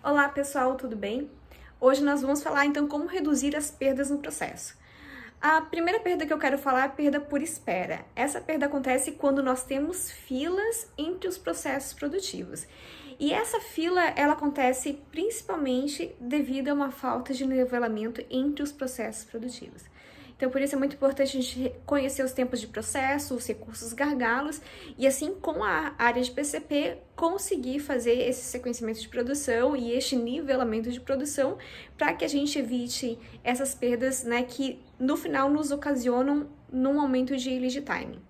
Olá pessoal, tudo bem? Hoje nós vamos falar então como reduzir as perdas no processo. A primeira perda que eu quero falar é a perda por espera. Essa perda acontece quando nós temos filas entre os processos produtivos. E essa fila, ela acontece principalmente devido a uma falta de nivelamento entre os processos produtivos. Então, por isso é muito importante a gente conhecer os tempos de processo, os recursos gargalos, e assim, com a área de PCP, conseguir fazer esse sequenciamento de produção e este nivelamento de produção para que a gente evite essas perdas, né, que no final nos ocasionam num aumento de lead time.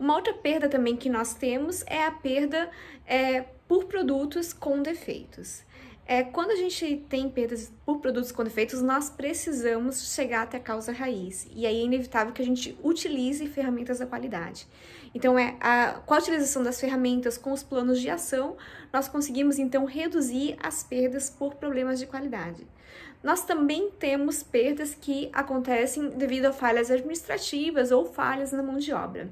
Uma outra perda também que nós temos é a perda é, por produtos com defeitos. É, quando a gente tem perdas por produtos com defeitos, nós precisamos chegar até a causa raiz. E aí é inevitável que a gente utilize ferramentas da qualidade. Então, é a, com a utilização das ferramentas, com os planos de ação, nós conseguimos então reduzir as perdas por problemas de qualidade. Nós também temos perdas que acontecem devido a falhas administrativas ou falhas na mão de obra.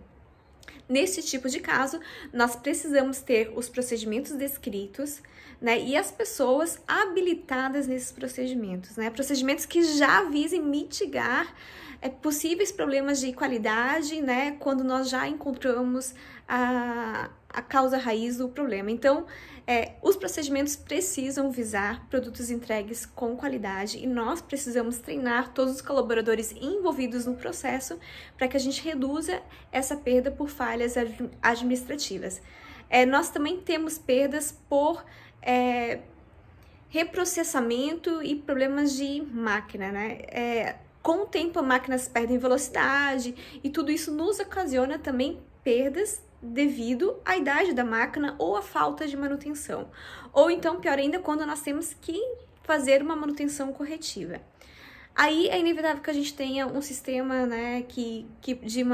Nesse tipo de caso, nós precisamos ter os procedimentos descritos, né, e as pessoas habilitadas nesses procedimentos, né, procedimentos que já visem mitigar é, possíveis problemas de qualidade, né, quando nós já encontramos a, a causa raiz do problema. Então, é, os procedimentos precisam visar produtos entregues com qualidade e nós precisamos treinar todos os colaboradores envolvidos no processo para que a gente reduza essa perda por falhas administrativas. É, nós também temos perdas por é, reprocessamento e problemas de máquina, né? É, com o tempo, máquinas perdem velocidade e tudo isso nos ocasiona também perdas devido à idade da máquina ou à falta de manutenção. Ou então, pior ainda, quando nós temos que fazer uma manutenção corretiva. Aí é inevitável que a gente tenha um sistema né, que, que de,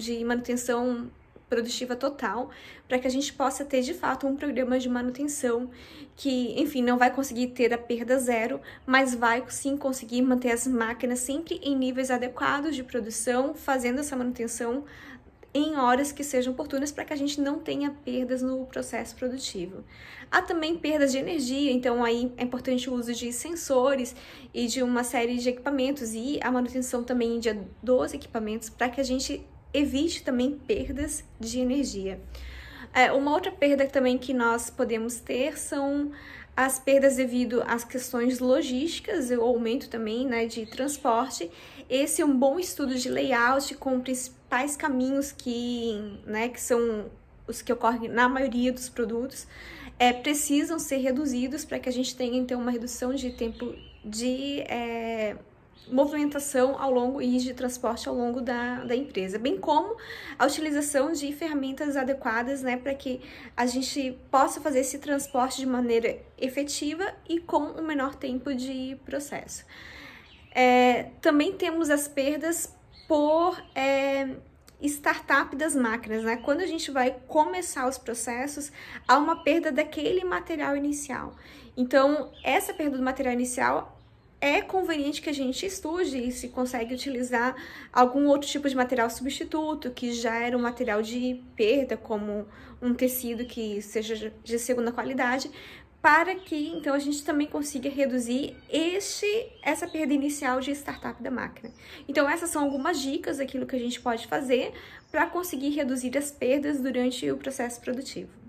de manutenção produtiva total, para que a gente possa ter de fato um programa de manutenção que, enfim, não vai conseguir ter a perda zero, mas vai sim conseguir manter as máquinas sempre em níveis adequados de produção, fazendo essa manutenção em horas que sejam oportunas para que a gente não tenha perdas no processo produtivo. Há também perdas de energia, então aí é importante o uso de sensores e de uma série de equipamentos e a manutenção também de dos equipamentos para que a gente evite também perdas de energia. É, uma outra perda também que nós podemos ter são as perdas devido às questões logísticas, o aumento também né, de transporte. Esse é um bom estudo de layout com principais caminhos que, né, que são os que ocorrem na maioria dos produtos, é, precisam ser reduzidos para que a gente tenha então uma redução de tempo de é, movimentação ao longo e de transporte ao longo da, da empresa, bem como a utilização de ferramentas adequadas né, para que a gente possa fazer esse transporte de maneira efetiva e com o menor tempo de processo. É, também temos as perdas por é, startup das máquinas, né? Quando a gente vai começar os processos, há uma perda daquele material inicial. Então, essa perda do material inicial é conveniente que a gente estude se consegue utilizar algum outro tipo de material substituto, que já era um material de perda, como um tecido que seja de segunda qualidade, para que então a gente também consiga reduzir este essa perda inicial de startup da máquina. Então essas são algumas dicas daquilo que a gente pode fazer para conseguir reduzir as perdas durante o processo produtivo.